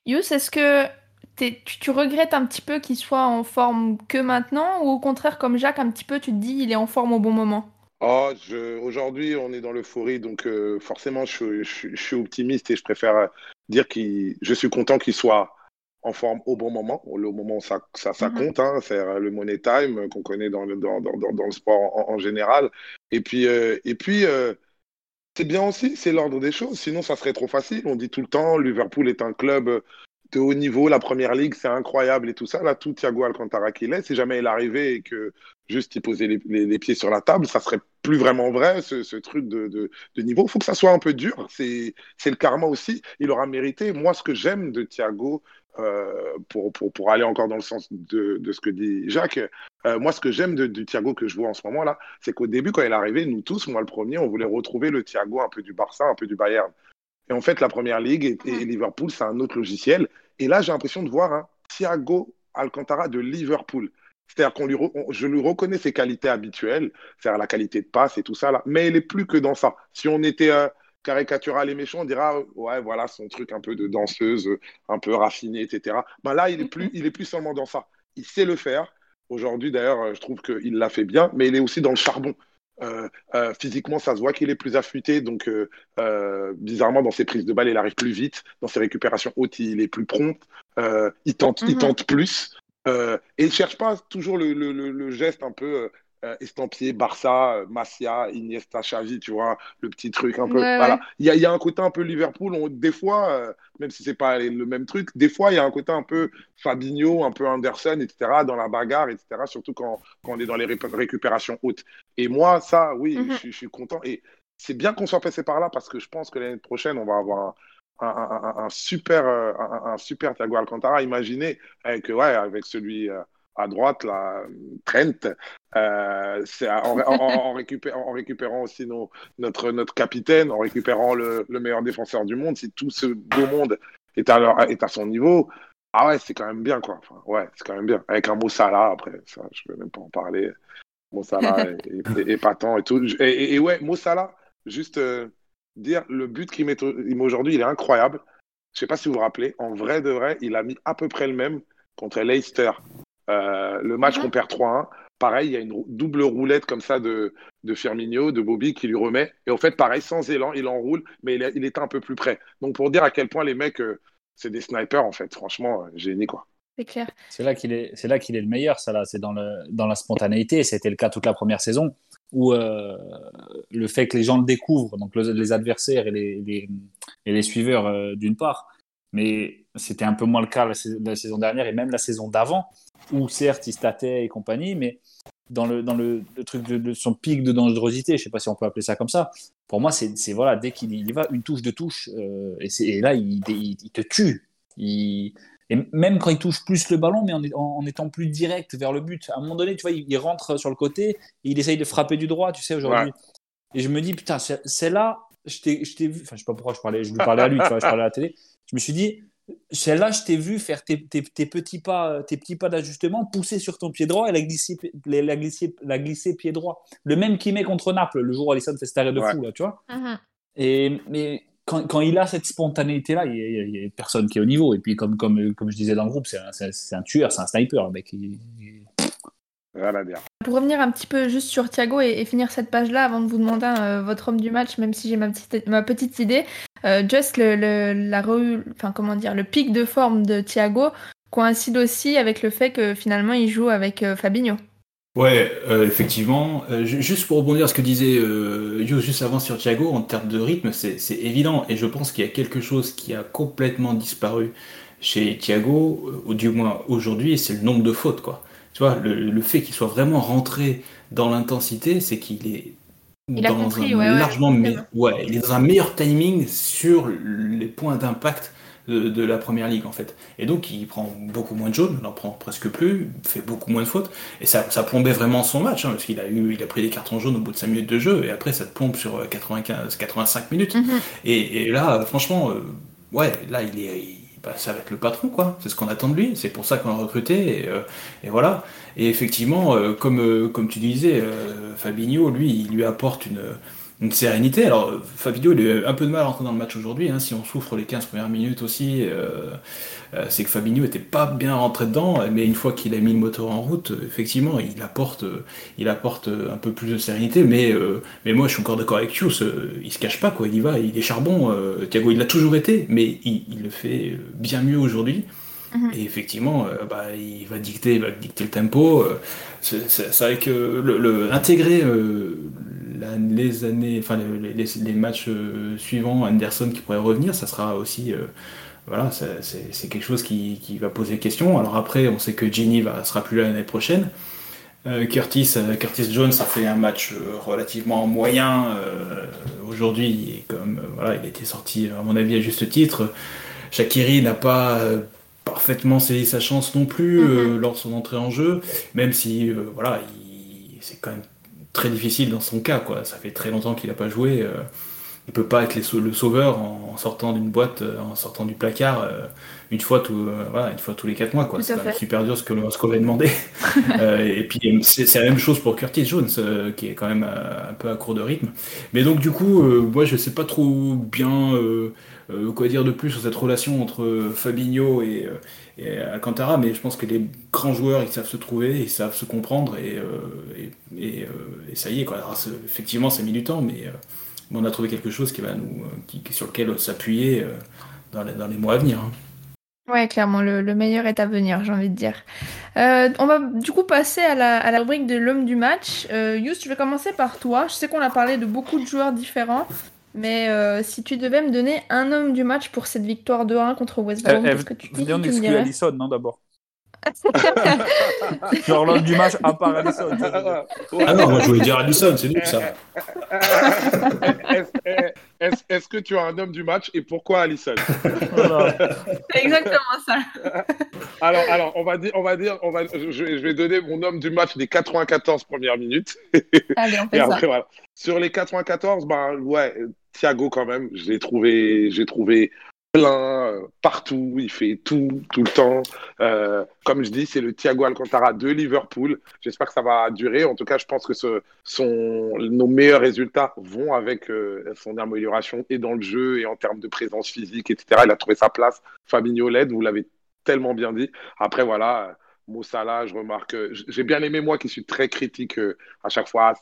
Speaker 1: Yous, est-ce que tu, tu regrettes un petit peu qu'il soit en forme que maintenant ou au contraire, comme Jacques, un petit peu, tu te dis il est en forme au bon moment?
Speaker 6: Oh, je... Aujourd'hui, on est dans l'euphorie, donc euh, forcément, je, je- je suis optimiste et je préfère euh, dire que je suis content qu'il soit en forme au bon moment, au le moment où ça, ça, ça
Speaker 1: Mhm.
Speaker 6: compte, hein, c'est euh, le money time qu'on connaît dans le, dans, dans, le sport en, en général. Et puis, euh, et puis euh, c'est bien aussi, c'est l'ordre des choses, sinon ça serait trop facile. On dit tout le temps, Liverpool est un club de haut niveau, la première ligue, c'est incroyable et tout ça. Là, tout Thiago Alcantara qu'il est, si jamais il arrivait et que juste il posait les, pieds sur la table, ça serait plus vraiment vrai, ce, truc de, niveau. Il faut que ça soit un peu dur. C'est le karma aussi. Il aura mérité. Moi, ce que j'aime de Thiago, euh, pour, aller encore dans le sens de, ce que dit Jacques, euh, moi, ce que j'aime du Thiago que je vois en ce moment-là, c'est qu'au début, quand il est arrivé, nous tous, moi le premier, on voulait retrouver le Thiago un peu du Barça, un peu du Bayern. Et en fait, la première ligue et, et Liverpool, c'est un autre logiciel. Et là, j'ai l'impression de voir un Thiago Alcantara de Liverpool. C'est-à-dire qu'on lui, re- je lui reconnais ses qualités habituelles, c'est-à-dire la qualité de passe et tout ça là, mais il est plus que dans ça. Si on était euh, caricatural et méchant, on dira ah, ouais voilà son truc un peu de danseuse, euh, un peu raffiné, etc. Ben là, il est plus, il est plus seulement dans ça. Il sait le faire. Aujourd'hui, d'ailleurs, euh, je trouve qu'il l'a fait bien, mais il est aussi dans le charbon. Euh, euh, physiquement, ça se voit qu'il est plus affûté, donc euh, euh, bizarrement, dans ses prises de balle, il arrive plus vite. Dans ses récupérations hautes, il est plus prompt. Euh, il tente, il
Speaker 1: Mhm.
Speaker 6: tente plus. Euh, et il cherche pas toujours le, le, le, le geste un peu euh, estampillé Barça, euh, Masia, Iniesta, Xavi, tu vois, le petit truc un peu.
Speaker 1: Ouais,
Speaker 6: voilà.
Speaker 1: ouais.
Speaker 6: Il y a, il y a un côté un peu Liverpool. On, des fois, euh, même si c'est pas le même truc, des fois, il y a un côté un peu Fabinho, un peu Anderson, etc., dans la bagarre, etc., surtout quand, quand on est dans les ré- récupérations hautes. Et moi, ça, oui,
Speaker 1: Mhm.
Speaker 6: je, suis- je suis content. Et c'est bien qu'on soit passé par là parce que je pense que l'année prochaine, on va avoir un, un, un- un- un super, euh, un, un super Thiago Alcantara. Imaginez avec, ouais, avec celui euh, à droite, là, Trent, euh, c'est en, en, en, en récupé- en récupérant aussi nos, notre, notre capitaine, en récupérant le, le meilleur défenseur du monde. Si tout ce beau monde est à, leur, est à son niveau, ah ouais, c'est quand même bien, quoi. Enfin, ouais, c'est quand même bien. Avec un mot Salah, après, ça, je ne vais même pas en parler. Mo Salah est, épatant et tout. Et, et- et ouais, Mo Salah, juste euh, dire, le but qu'il met, met aujourd'hui, il est incroyable. Je sais pas si vous vous rappelez, en vrai de vrai, il a mis à peu près le même contre Leicester. Euh, le match
Speaker 1: Mhm.
Speaker 6: qu'on perd 3-1, pareil, il y a une double roulette comme ça de, de Firmino, de Bobby qui lui remet. Et en fait, pareil, sans élan, il enroule, mais il, est- il était un peu plus près. Donc pour dire à quel point les mecs, euh, c'est des snipers en fait. Franchement, euh, génie quoi.
Speaker 1: C'est clair.
Speaker 4: C'est là qu'il est, c'est là qu'il est le meilleur, ça là. C'est dans le, dans la spontanéité. C'était le cas toute la première saison où euh, le fait que les gens le découvrent, donc le- les adversaires et les, les, et les suiveurs euh, d'une part, mais c'était un peu moins le cas la saison dernière et même la saison d'avant, où certes il statait et compagnie, mais dans le, dans le, le truc de, de son pic de dangerosité, je sais pas si on peut appeler ça comme ça. Pour moi, c'est, voilà, dès qu'il y va, une touche de touche, euh, et, là il, il, il te tue. Il, et même quand il touche plus le ballon, mais en, en- en étant plus direct vers le but, à un moment donné, tu vois, il, il rentre sur le côté et il essaye de frapper du droit, tu sais, aujourd'hui. Et je me dis, putain, c'est là, je t'ai je t'ai vu, enfin, je sais pas pourquoi je parlais, je lui parlais à lui, tu vois, je parlais à la télé. Je me suis dit, celle-là, je t'ai vu faire tes, tes- tes petits pas, tes petits pas d'ajustement, pousser sur ton pied droit et la glisser, la, la glisser, la glisser pied droit. Le même qu'il met contre Naples, le jour où Alisson fait cet arrêt de
Speaker 6: Ouais.
Speaker 4: fou, là, tu vois.
Speaker 1: Mhm.
Speaker 4: Et, mais quand, quand il a cette spontanéité-là, il n'y a, personne qui est au niveau. Et puis, comme, comme, comme je disais dans le groupe, c'est un, c'est un- c'est un tueur, c'est un sniper, le mec. Il- il-
Speaker 6: Rien à dire.
Speaker 1: Pour revenir un petit peu juste sur Thiago et, et finir cette page-là avant de vous demander euh, votre homme du match, même si j'ai ma petite, ma petite idée, euh, just le, le- la re- enfin, comment dire, le pic de forme de Thiago coïncide aussi avec le fait que finalement il joue avec euh, Fabinho.
Speaker 5: Ouais, euh, effectivement. Euh, ju- juste pour rebondir à ce que disait euh, juste avant sur Thiago, en termes de rythme, c'est évident. Et je pense qu'il y a quelque chose qui a complètement disparu chez Thiago, euh, ou du moins aujourd'hui, c'est le nombre de fautes, quoi. Tu vois, le, le fait qu'il soit vraiment rentré dans l'intensité, c'est qu'il est
Speaker 1: Il a compris, ouais, ouais,
Speaker 5: largement me-
Speaker 1: exactement.
Speaker 5: ouais, il est dans un meilleur timing sur les points d'impact de, de la première ligue en fait. Et donc il prend beaucoup moins de jaunes, il en prend presque plus, fait beaucoup moins de fautes. Et ça, ça plombait vraiment son match, hein, parce qu'il a eu, il a pris des cartons jaunes au bout de 5 minutes de jeu, et après ça te plombe sur euh, 95, 85 minutes.
Speaker 1: Mhm.
Speaker 5: Et, et là, euh, franchement, euh, ouais, là il est, il- bah, ça va être le patron quoi. C'est ce qu'on attend de lui. C'est pour ça qu'on l'a recruté. Et, euh, voilà. Et effectivement, euh, comme euh, comme tu disais, Fabinho, lui, il lui apporte une une sérénité. Alors, Fabinho, il a eu un peu de mal à rentrer dans le match aujourd'hui. hein. Si on souffre les 15 premières minutes aussi, euh, euh, c'est que Fabinho était pas bien rentré dedans. Mais une fois qu'il a mis le moteur en route, effectivement, il apporte, euh, il apporte un peu plus de sérénité. Mais, euh, mais moi, je suis encore d'accord avec Hughes. euh, il se cache pas, quoi. Il y va, il est charbon. Thiago, il l'a toujours été, mais il, il le fait bien mieux aujourd'hui.
Speaker 1: Mhm.
Speaker 5: Et effectivement, euh, bah, il va dicter, il va dicter le tempo. euh, c'est vrai que le, le- intégrer euh, les années, enfin les, les- les matchs euh, suivants, Anderson qui pourrait revenir, ça sera aussi, euh, voilà, c'est quelque chose qui, qui va poser question. Alors après, on sait que Ginny va sera plus là l'année prochaine. Euh, Curtis, euh, Curtis Jones a fait un match relativement moyen euh, aujourd'hui, comme voilà, il a été sorti à mon avis à juste titre. Shakiri n'a pas parfaitement saisi sa chance non plus euh, lors de son entrée en jeu, même si voilà, il- c'est quand même très difficile dans son cas. Quoi. Ça fait très longtemps qu'il n'a pas joué. Il peut pas être les le sauveur en, en sortant d'une boîte, euh, en sortant du placard euh, une fois tout, euh, voilà, une fois tous les quatre mois. Quoi. C'est super dur ce que Moscou avait demandé. Euh, et puis c'est la même chose pour Curtis Jones, qui est quand même un peu à court de rythme. Mais donc du coup, moi je sais pas trop bien quoi dire de plus sur cette relation entre Fabinho et, et Alcantara, mais je pense que les grands joueurs ils savent se trouver, ils savent se comprendre et, et, et, et ça y est quoi. Alors, c'est- effectivement, ça a mis du temps, mais on a trouvé quelque chose qui va nous, euh, qui, sur lequel s'appuyer euh, dans, les, dans les mois à venir. hein.
Speaker 1: Ouais, clairement, le, le meilleur est à venir, j'ai envie de dire. Euh, on va du coup passer à la, à la rubrique de l'homme du match. Euh, Yous, je vais commencer par toi. Je sais qu'on a parlé de beaucoup de joueurs différents, mais euh, si tu devais me donner un homme du match pour cette victoire 2-1 contre West Brom, qu'est-ce que tu,
Speaker 4: Eh, Viens, on
Speaker 1: tu me
Speaker 4: Alisson, non, d'abord. Genre l'homme du match à part c'est-
Speaker 5: Ah non, moi je voulais dire Allison, c'est nul ça.
Speaker 6: Est-ce que tu as un homme du match et pourquoi
Speaker 4: Voilà.
Speaker 1: C'est exactement ça.
Speaker 6: alors, alors, on va dire, on va dire, on va, je, je vais donner mon homme du match des 94 premières minutes.
Speaker 1: Allez, on
Speaker 6: Et
Speaker 1: fait ça.
Speaker 6: voilà. Sur les 94, ben, ouais, Thiago, quand même, je l'ai trouvé, j'ai trouvé plein, euh, partout, il fait tout, tout le temps. Euh, comme je dis, c'est le Thiago Alcantara de Liverpool. J'espère que ça va durer. En tout cas, je pense que ce, son, nos meilleurs résultats vont avec euh, son amélioration et dans le jeu et en termes de présence physique, etc. Il a trouvé sa place. Fabinho l'aide, vous l'avez tellement bien dit. Après, voilà, Mo Salah, je remarque, j'ai bien aimé moi qui suis très critique à chaque fois.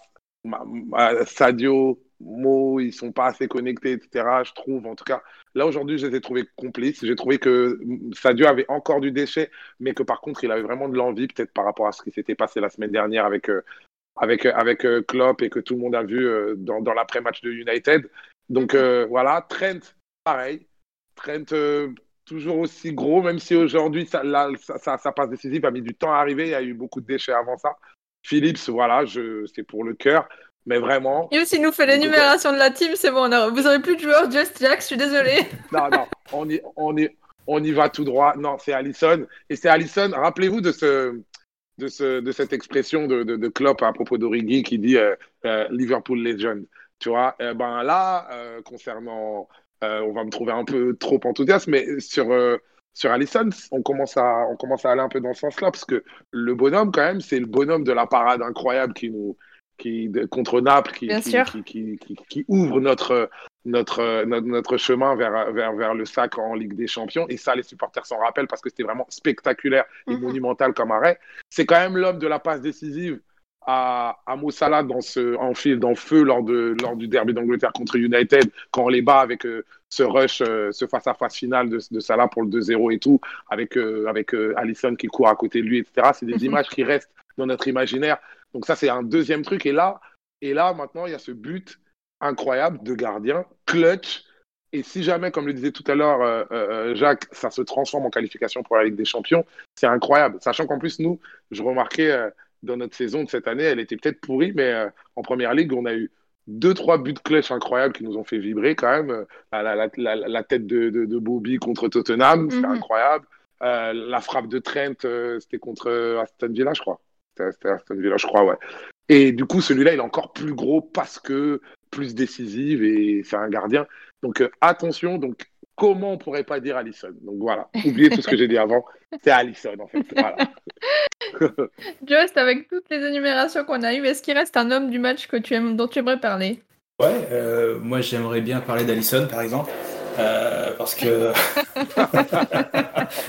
Speaker 6: Sadio, Mo, ils sont pas assez connectés, etc. Je trouve, en tout cas. Là, aujourd'hui, je les ai trouvés complices. J'ai trouvé que Sadio avait encore du déchet, mais que par contre, il avait vraiment de l'envie, peut-être par rapport à ce qui s'était passé la semaine dernière avec, euh, avec, euh, avec euh, Klopp et que tout le monde a vu euh, dans, dans l'après-match de United. Donc voilà, Trent, pareil. Trent, toujours aussi gros, même si aujourd'hui, ça, ça, ça, passe décisif, a mis du temps à arriver. Il y a eu beaucoup de déchets avant ça. Phillips, voilà, je, c'est pour le cœur. Mais vraiment,
Speaker 1: Yous, il nous fait l'énumération de la team, c'est bon. a- Vous avez plus de joueurs, Just Jack, je suis désolée.
Speaker 6: non, non, on y, on y, on y va tout droit. Non, c'est Allison. Et c'est Allison, rappelez-vous de, ce, de, ce, de cette expression de, de, de Klopp à propos d'Origi qui dit euh, euh, Liverpool Legend. Tu vois, Eh ben là, euh, concernant, euh, on va me trouver un peu trop enthousiaste, mais sur, euh, sur Allison, on commence, à, on commence à aller un peu dans ce sens-là, parce que le bonhomme, quand même, c'est le bonhomme de la parade incroyable qui nous, qui, contre Naples, qui, qui, ouvre notre, notre, notre, notre chemin vers, vers, vers le sac en Ligue des Champions. Et ça, les supporters s'en rappellent parce que c'était vraiment spectaculaire et
Speaker 1: Mhm.
Speaker 6: monumental comme arrêt. C'est quand même l'homme de la passe décisive à, à dans ce, en fil, dans feu lors, de, lors du derby d'Angleterre contre United, quand on les bat avec euh, ce rush, euh, ce face-à-face final de, de Salah pour le 2-0 et tout, avec, euh, avec euh, Allison qui court à côté de lui, etc. C'est des
Speaker 1: Mhm.
Speaker 6: images qui restent dans notre imaginaire. Donc ça, c'est un deuxième truc. Et là, et là, maintenant, il y a ce but incroyable de gardien, clutch. Et si jamais, comme le disait tout à l'heure euh, euh, Jacques, ça se transforme en qualification pour la Ligue des Champions, c'est incroyable. Sachant qu'en plus, nous, je remarquais euh, dans notre saison de cette année, elle était peut-être pourrie, mais euh, en première ligue, on a eu deux, trois buts clutch incroyables qui nous ont fait vibrer quand même. Euh, La, la, la, la, la tête de, de, de Bobby contre Tottenham, c'était
Speaker 1: Mhm.
Speaker 6: incroyable. Euh, la frappe de Trent, euh, c'était contre Aston Villa, je crois. C'était Aston Villa, je crois, ouais. Et du coup, celui-là, il est encore plus gros parce que plus décisive et c'est un gardien. Donc euh, attention, donc comment on pourrait pas dire Allison Donc voilà, oubliez tout ce que j'ai dit avant, c'est Allison en fait. Voilà.
Speaker 1: Just, avec toutes les énumérations qu'on a eues, est-ce qu'il reste un homme du match que tu aimes, dont tu aimerais parler?
Speaker 5: Ouais, euh, moi j'aimerais bien parler d'Allison par exemple. Euh, parce que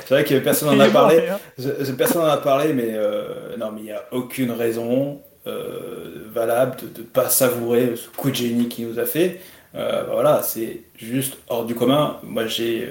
Speaker 5: c'est vrai que personne n'en a parlé. Je- Personne n'en a parlé, mais euh, non, mais il n'y a aucune raison euh, valable de ne pas savourer ce coup de génie qu'il nous a fait. Euh, voilà, c'est juste hors du commun. Moi, j'ai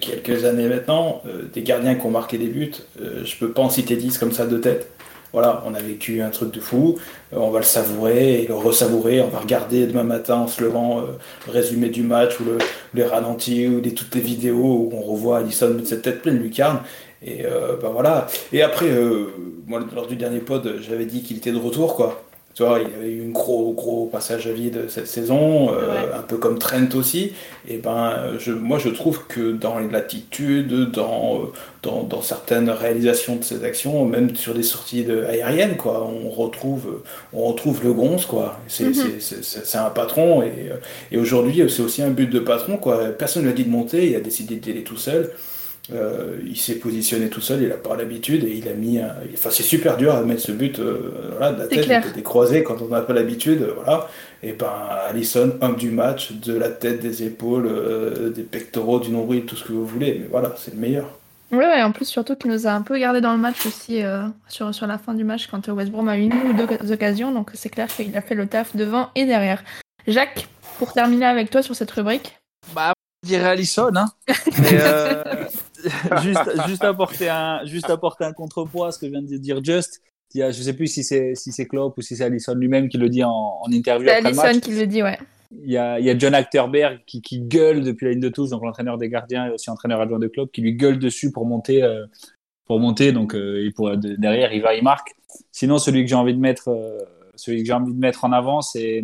Speaker 5: quelques années maintenant, des gardiens qui ont marqué des buts. Je peux pas en citer 10 comme ça de tête. Voilà, on a vécu un truc de fou. Euh, on va le savourer et le ressavourer. On va regarder demain matin en se levant euh, le résumé du match ou le, les ralentis ou les, toutes les vidéos où on revoit Alisson mettre cette tête pleine de lucarne. Et euh, ben voilà. Et après, euh, moi, lors du dernier pod, j'avais dit qu'il était de retour, quoi. Tu vois, il y avait eu un gros, gros passage à vide cette saison, euh,
Speaker 1: Ouais.
Speaker 5: un peu comme Trent aussi. Et ben, je, moi, je trouve que dans l'attitude, dans, dans, dans certaines réalisations de ses actions, même sur des sorties de, aériennes, quoi, on retrouve, on retrouve le gonze, quoi. C'est c'est- c'est un patron. Et, et aujourd'hui, c'est aussi un but de patron, quoi. Personne ne lui a dit de monter, il a décidé d'y aller tout seul. Euh, il s'est positionné tout seul, il a pas l'habitude et il a mis. un- Enfin, c'est super dur à mettre ce but euh, voilà, de la tête,
Speaker 1: clair.
Speaker 5: des- croisés quand on n'a pas l'habitude. Voilà. Et ben, Allison, homme du match, de la tête, des épaules, euh, des pectoraux, du nombril, tout ce que vous voulez. Mais voilà, c'est le meilleur.
Speaker 1: Ouais, ouais, en plus, surtout qu'il nous a un peu gardé dans le match aussi euh, sur, sur la fin du match quand West Brom a eu une ou deux occasions. Donc, c'est clair qu'il a fait le taf devant et derrière. Jacques, pour terminer avec toi sur cette rubrique.
Speaker 4: Bah, je dirais Allison, hein. Mais, euh, juste, juste, apporter un, juste apporter un contrepoids à ce que vient de dire Just. Il y a, je sais plus si c'est si c'est Klopp ou si c'est Allison lui-même qui le dit en, en interview
Speaker 1: C'est
Speaker 4: après le
Speaker 1: Allison
Speaker 4: match.
Speaker 1: qui le dit, ouais.
Speaker 4: Il y a, il y a John Achterberg qui, qui gueule depuis la ligne de touche, donc l'entraîneur des gardiens et aussi entraîneur adjoint de Klopp, qui lui gueule dessus pour monter, euh, pour monter. Donc euh, de- derrière, il va, il marque. Sinon, celui que j'ai envie de mettre, euh, celui que j'ai envie de mettre en avant, c'est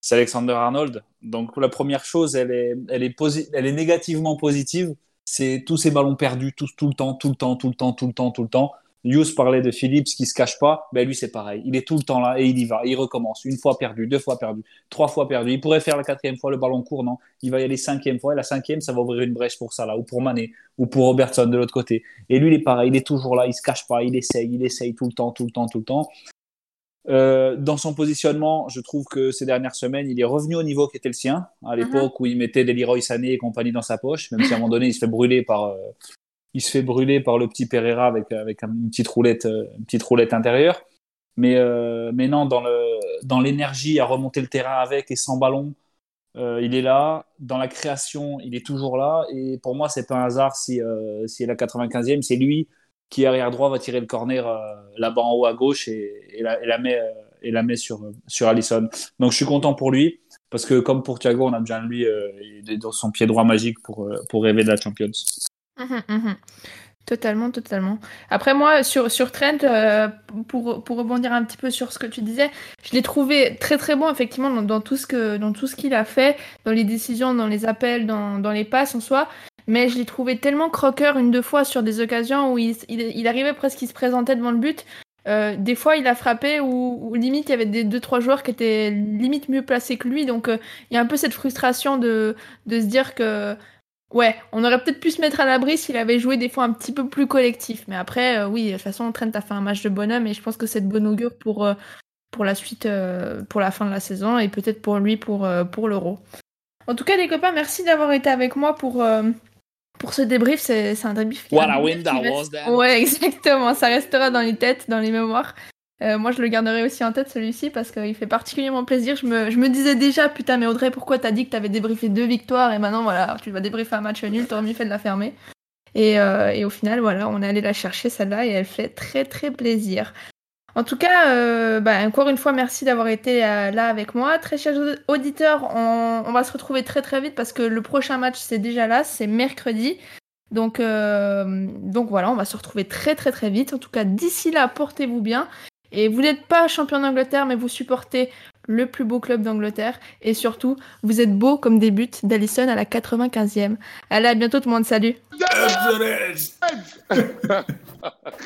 Speaker 4: c'est Alexander Arnold. Donc la première chose, elle est, elle est, elle est négativement positive. C'est tous ces ballons perdus, tous, tout le temps, tout le temps, tout le temps, tout le temps, tout le temps. Hughes parlait de Phillips qui se cache pas. Ben lui, c'est pareil. Il est tout le temps là et il y va. Il recommence. Une fois perdu, deux fois perdu, trois fois perdu. Il pourrait faire la quatrième fois le ballon court, non Il va y aller cinquième fois. Et la cinquième, ça va ouvrir une brèche pour ça là, ou pour Mané, ou pour Robertson de l'autre côté. Et lui, il est pareil. Il est toujours là. Il se cache pas. Il essaye. Il essaye tout le temps, tout le temps, tout le temps. Euh, dans son positionnement, je trouve que ces dernières semaines, il est revenu au niveau qui était le sien, à l'époque où il mettait des Leroy Sané et compagnie dans sa poche, même si à un moment donné, il se fait brûler par, euh, il se fait brûler par le petit Pereira avec, avec une petite roulette, euh, une petite roulette intérieure. Mais, euh, mais non, dans le, dans l'énergie à remonter le terrain avec et sans ballon, il est là. Dans la création, il est toujours là. Et pour moi, c'est pas un hasard si, si est la 95e, c'est lui qui arrière droit va tirer le corner euh, là-bas en haut à gauche et, la, et la, met, euh, et la met sur, sur Allison. Donc je suis content pour lui parce que comme pour Thiago, on a besoin de lui euh, dans son pied droit magique pour, pour rêver de la Champions.
Speaker 1: Mhm, mhm. Totalement, totalement. Après moi, sur, sur Trent, pour, pour rebondir un petit peu sur ce que tu disais, je l'ai trouvé très très bon effectivement dans, dans tout ce que dans qu'il a fait, dans les décisions, dans les appels, dans, dans les passes en soi. Mais je l'ai trouvé tellement croqueur une deux fois sur des occasions où il, il, arrivait presque, il se présentait devant le but. euh, des fois, il a frappé ou, limite, il y avait des deux trois joueurs qui étaient limite mieux placés que lui. Donc, euh, il y a un peu cette frustration de, de se dire que, ouais, on aurait peut-être pu se mettre à l'abri s'il avait joué des fois un petit peu plus collectif. Mais après, euh, oui, de toute façon, Trent a fait un match de bonhomme et je pense que c'est de bon augure pour, pour la suite, pour la fin de la saison et peut-être pour lui pour, pour l'Euro. En tout cas, les copains, merci d'avoir été avec moi pour pour ce débrief, c'est un débrief.
Speaker 4: What a win that was,
Speaker 1: Ouais, exactement. Ça restera dans les têtes, dans les mémoires. Euh, moi, je le garderai aussi en tête celui-ci parce qu'il fait particulièrement plaisir. Je me, je me, disais déjà, putain, mais Audrey, pourquoi t'as dit que t'avais débriefé deux victoires? Et maintenant, voilà, tu vas débriefer un match nul, t'aurais mieux fait de la fermer. Et, euh, et, au final, voilà, on est allé la chercher celle-là et elle fait très très plaisir. En tout cas, euh, bah, encore une fois, merci d'avoir été euh, là avec moi. Très chers auditeurs, on, va se retrouver très très vite parce que le prochain match, c'est déjà là, c'est mercredi. Donc, euh, donc voilà, on va se retrouver très très très vite. En tout cas, d'ici là, portez-vous bien. Et vous n'êtes pas champion d'Angleterre, mais vous supportez le plus beau club d'Angleterre. Et surtout, vous êtes beau comme des buts d'Allison à la 95e. Allez, à bientôt tout le monde, salut